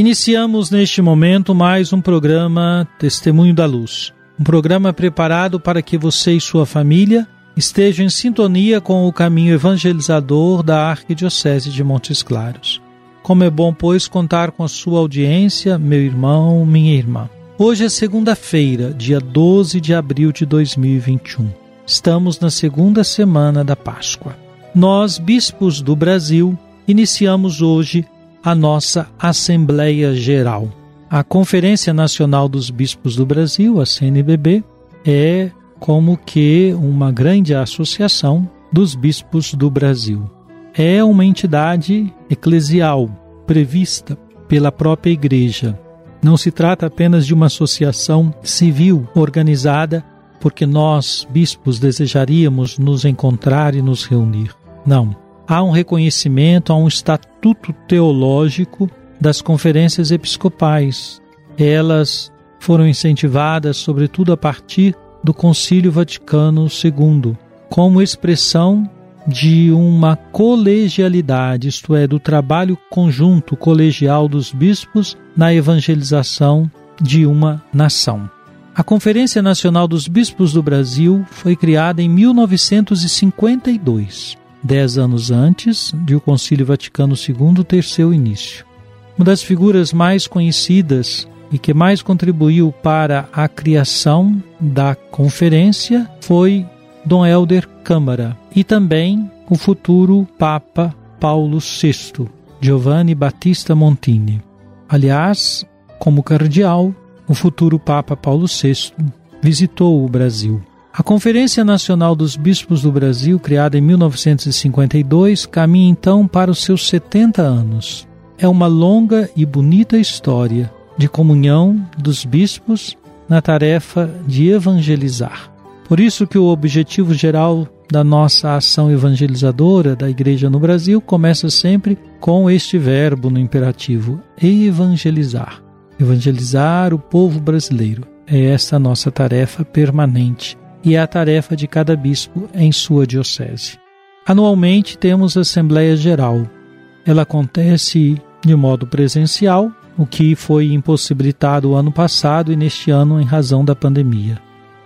Iniciamos neste momento mais um programa Testemunho da Luz. Um programa preparado para que você e sua família estejam em sintonia com o caminho evangelizador da Arquidiocese de Montes Claros. Como é bom, pois, contar com a sua audiência, meu irmão, minha irmã. Hoje é segunda-feira, dia 12 de abril de 2021. Estamos na segunda semana da Páscoa. Nós, bispos do Brasil, iniciamos hoje a nossa Assembleia Geral. A Conferência Nacional dos Bispos do Brasil, a CNBB, é como que uma grande associação dos bispos do Brasil. É uma entidade eclesial prevista pela própria Igreja. Não se trata apenas de uma associação civil organizada porque nós, bispos, desejaríamos nos encontrar e nos reunir. Não há um reconhecimento, há um estatuto teológico das conferências episcopais. Elas foram incentivadas, sobretudo a partir do Concílio Vaticano II, como expressão de uma colegialidade, isto é, do trabalho conjunto colegial dos bispos na evangelização de uma nação. A Conferência Nacional dos Bispos do Brasil foi criada em 1952 dez anos antes de o Concílio Vaticano II ter seu início. Uma das figuras mais conhecidas e que mais contribuiu para a criação da conferência foi Dom Helder Câmara e também o futuro Papa Paulo VI, Giovanni Battista Montini. Aliás, como cardeal, o futuro Papa Paulo VI visitou o Brasil. A Conferência Nacional dos Bispos do Brasil, criada em 1952, caminha então para os seus 70 anos. É uma longa e bonita história de comunhão dos bispos na tarefa de evangelizar. Por isso que o objetivo geral da nossa ação evangelizadora da Igreja no Brasil começa sempre com este verbo no imperativo: evangelizar. Evangelizar o povo brasileiro. É essa a nossa tarefa permanente e a tarefa de cada bispo em sua diocese. Anualmente temos a Assembleia Geral. Ela acontece de modo presencial, o que foi impossibilitado o ano passado e neste ano em razão da pandemia.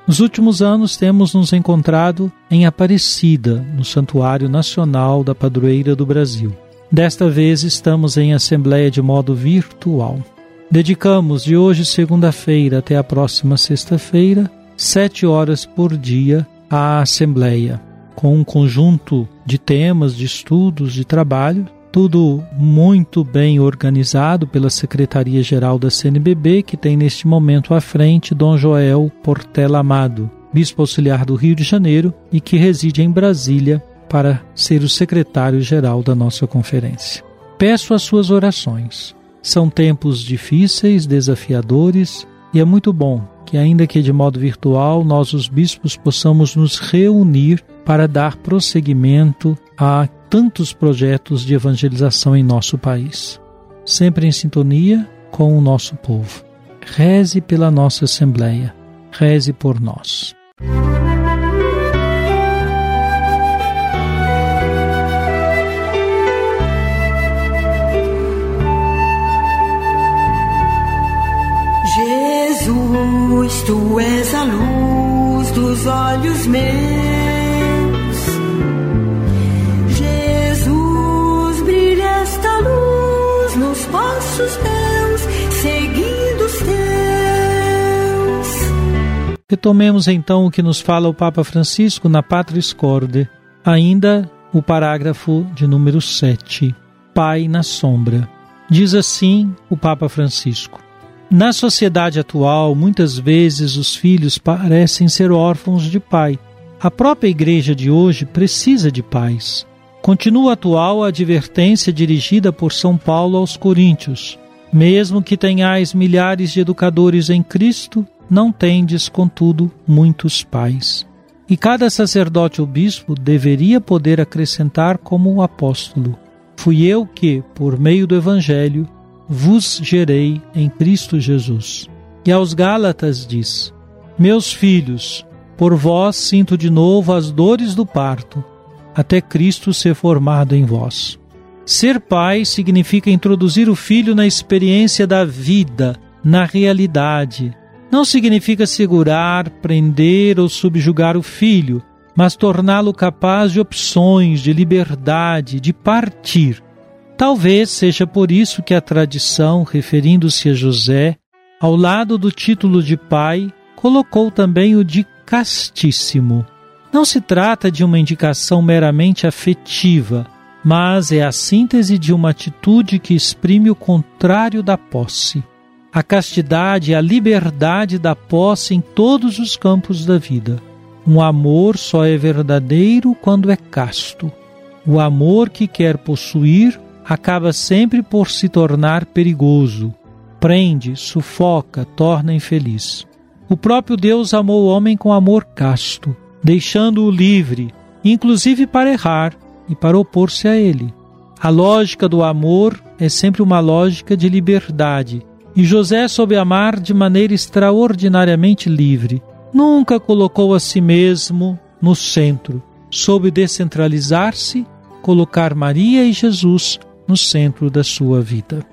Nos últimos anos temos nos encontrado em Aparecida, no Santuário Nacional da Padroeira do Brasil. Desta vez estamos em assembleia de modo virtual. Dedicamos de hoje, segunda-feira, até a próxima sexta-feira, sete horas por dia à Assembleia, com um conjunto de temas, de estudos, de trabalho, tudo muito bem organizado pela Secretaria-Geral da CNBB, que tem neste momento à frente Dom Joel Portela Amado, Bispo Auxiliar do Rio de Janeiro e que reside em Brasília para ser o secretário-geral da nossa conferência. Peço as suas orações. São tempos difíceis, desafiadores, e é muito bom que, ainda que de modo virtual, nós, os bispos, possamos nos reunir para dar prosseguimento a tantos projetos de evangelização em nosso país. Sempre em sintonia com o nosso povo. Reze pela nossa Assembleia. Reze por nós. A luz dos olhos meus. Jesus, brilha esta luz passos meus, seguindo os teus. Retomemos então o que nos fala o Papa Francisco na Patris Corde, ainda o parágrafo de número 7, Pai na sombra. Diz assim o Papa Francisco: Na sociedade atual, muitas vezes os filhos parecem ser órfãos de pai. A própria igreja de hoje precisa de pais. Continua atual a advertência dirigida por São Paulo aos Coríntios: Mesmo que tenhais milhares de educadores em Cristo, não tendes, contudo, muitos pais. E cada sacerdote ou bispo deveria poder acrescentar como o apóstolo: Fui eu que, por meio do Evangelho, vos gerei em Cristo Jesus. E aos Gálatas diz: Meus filhos, por vós sinto de novo as dores do parto, até Cristo ser formado em vós. Ser pai significa introduzir o filho na experiência da vida, na realidade. Não significa segurar, prender ou subjugar o filho, mas torná-lo capaz de opções, de liberdade, de partir. Talvez seja por isso que a tradição, referindo-se a José, ao lado do título de pai, colocou também o de castíssimo. Não se trata de uma indicação meramente afetiva, mas é a síntese de uma atitude que exprime o contrário da posse. A castidade é a liberdade da posse em todos os campos da vida. Um amor só é verdadeiro quando é casto. O amor que quer possuir acaba sempre por se tornar perigoso. Prende, sufoca, torna infeliz. O próprio Deus amou o homem com amor casto, deixando-o livre, inclusive para errar e para opor-se a ele. A lógica do amor é sempre uma lógica de liberdade, e José soube amar de maneira extraordinariamente livre nunca colocou a si mesmo no centro, soube descentralizar-se, colocar Maria e Jesus no centro da sua vida.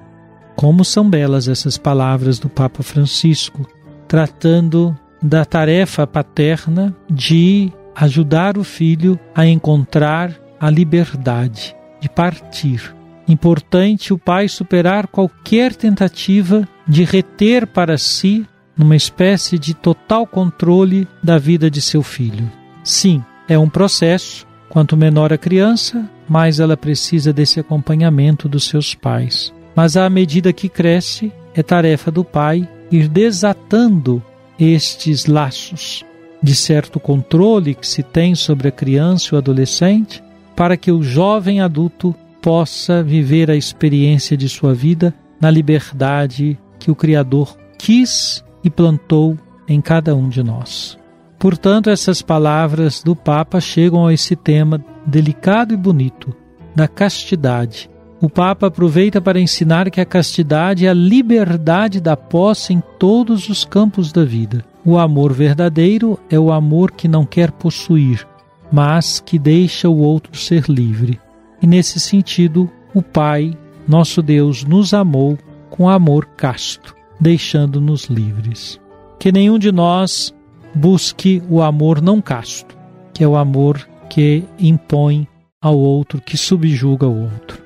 Como são belas essas palavras do Papa Francisco, tratando da tarefa paterna de ajudar o filho a encontrar a liberdade de partir. Importante o pai superar qualquer tentativa de reter para si numa espécie de total controle da vida de seu filho. Sim, é um processo. Quanto menor a criança, mais ela precisa desse acompanhamento dos seus pais. Mas à medida que cresce, é tarefa do pai ir desatando estes laços de certo controle que se tem sobre a criança e o adolescente, para que o jovem adulto possa viver a experiência de sua vida na liberdade que o Criador quis e plantou em cada um de nós. Portanto, essas palavras do Papa chegam a esse tema delicado e bonito da castidade. O Papa aproveita para ensinar que a castidade é a liberdade da posse em todos os campos da vida. O amor verdadeiro é o amor que não quer possuir, mas que deixa o outro ser livre. E nesse sentido, o Pai, nosso Deus, nos amou com amor casto deixando-nos livres. Que nenhum de nós busque o amor não casto, que é o amor que impõe ao outro, que subjuga o outro.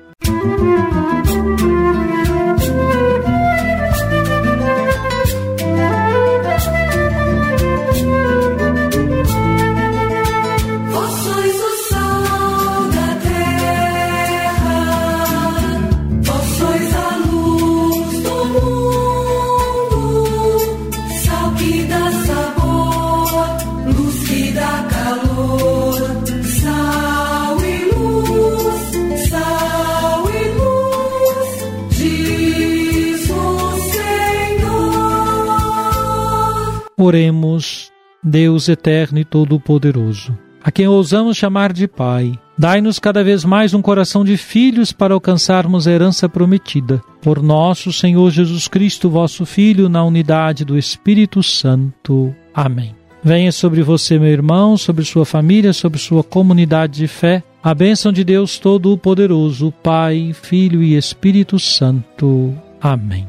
Oremos, Deus eterno e todo-poderoso, a quem ousamos chamar de Pai. Dai-nos cada vez mais um coração de filhos para alcançarmos a herança prometida. Por nosso Senhor Jesus Cristo, vosso Filho, na unidade do Espírito Santo. Amém. Venha sobre você, meu irmão, sobre sua família, sobre sua comunidade de fé, a bênção de Deus Todo-Poderoso, Pai, Filho e Espírito Santo. Amém.